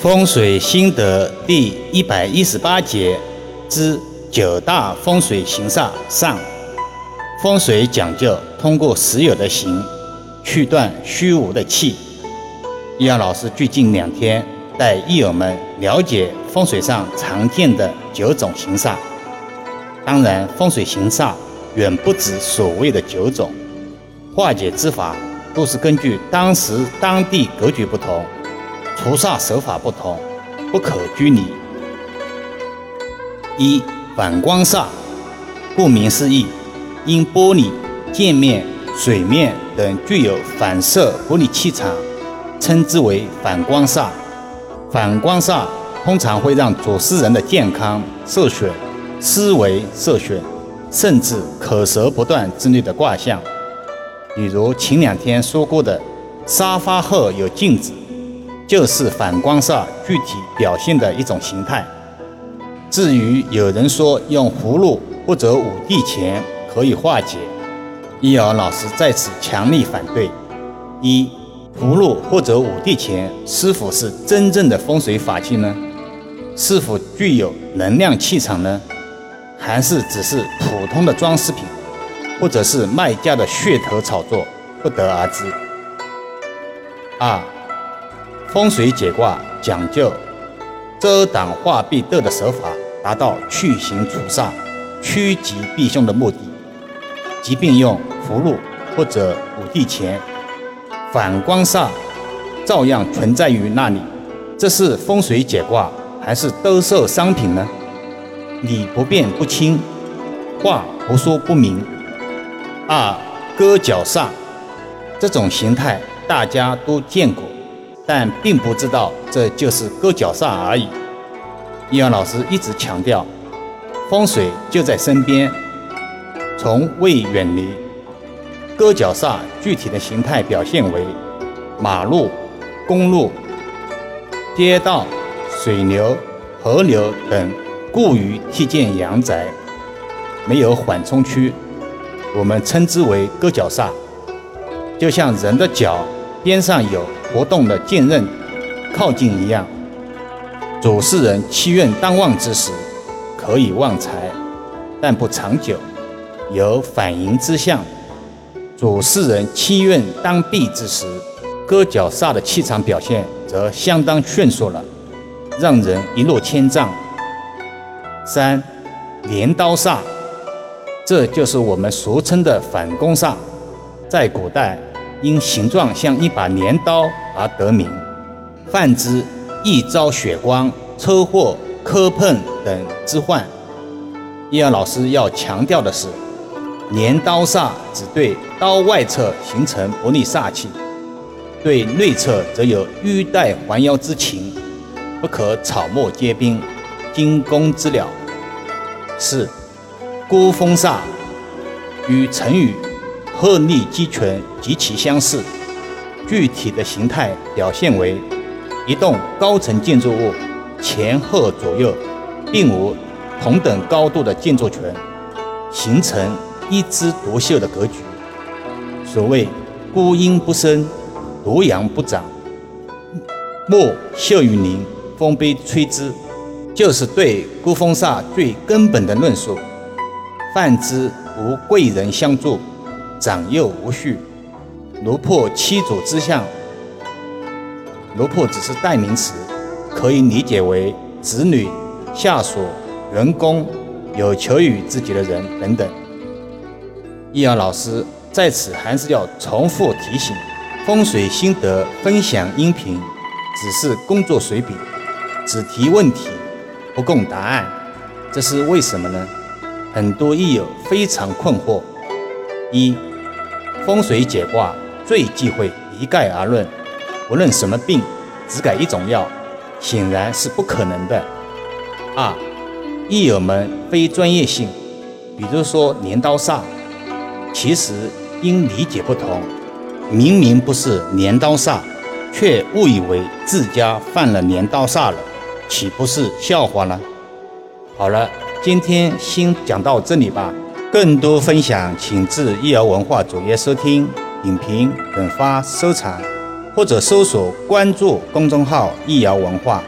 风水心得第一百一十八节之九大风水形煞上。风水讲究通过实有的形，去断虚无的气。易阳老师最近两天带益友们了解风水上常见的九种形煞。当然，风水形煞远不止所谓的九种，化解之法都是根据当时当地格局不同。除煞手法不同，不可拘泥。一反光煞，顾名思义，因玻璃、镜面、水面等具有反射玻璃气场，称之为反光煞。反光煞通常会让主事人的健康受损、思维受损，甚至口舌不断之类的卦象。比如前两天说过的，沙发后有镜子。就是反光煞具体表现的一种形态。至于有人说用葫芦或者五帝钱可以化解，易遥老师在此强力反对。一葫芦或者五帝钱是否是真正的风水法器呢？是否具有能量气场呢？还是只是普通的装饰品，或者是卖家的噱头炒作，不得而知。二。风水解卦讲究遮挡化避斗的手法，达到去形除煞、趋吉避凶的目的。即便用符箓或者五帝钱，反光煞照样存在于那里。这是风水解卦还是兜售商品呢？理不辩不清，话不说不明。二割角煞这种形态大家都见过。但并不知道这就是割脚煞而已。易阳老师一直强调，风水就在身边，从未远离。割脚煞具体的形态表现为马路、公路、街道、水流、河流等过于替建阳宅，没有缓冲区，我们称之为割脚煞。就像人的脚边上有。活动的剑刃靠近一样，主事人七运当旺之时，可以旺财，但不长久，有反迎之象；主事人七运当弊之时，割角煞的气场表现则相当迅速了，让人一落千丈。三镰刀煞，这就是我们俗称的反攻煞，在古代。因形状像一把镰刀而得名，泛之易遭血光、车祸、磕碰等之患。易阳老师要强调的是，镰刀煞只对刀外侧形成不利煞气，对内侧则有玉带环腰之情，不可草木皆兵、惊弓之鸟。四孤峰煞与成语。鹤立鸡群极其相似，具体的形态表现为一栋高层建筑物前后左右并无同等高度的建筑群，形成一枝独秀的格局。所谓孤阴不生，独阳不长，木秀于林，风悲吹之，就是对孤峰煞最根本的论述。泛之无贵人相助。长幼无序，炉破七主之象。炉破只是代名词，可以理解为子女、下属、员工、有求于自己的人等等。易阳老师在此还是要重复提醒：风水心得分享音频只是工作随笔，只提问题不供答案。这是为什么呢？很多益友非常困惑。一风水解卦最忌讳一概而论，无论什么病，只改一种药，显然是不可能的。二，益友们非专业性，比如说镰刀煞，其实因理解不同，明明不是镰刀煞，却误以为自家犯了镰刀煞了，岂不是笑话呢？好了，今天先讲到这里吧。更多分享，请至易瑶文化主页收听、影评、转发、收藏。或者搜索关注公众号“易瑶文化”。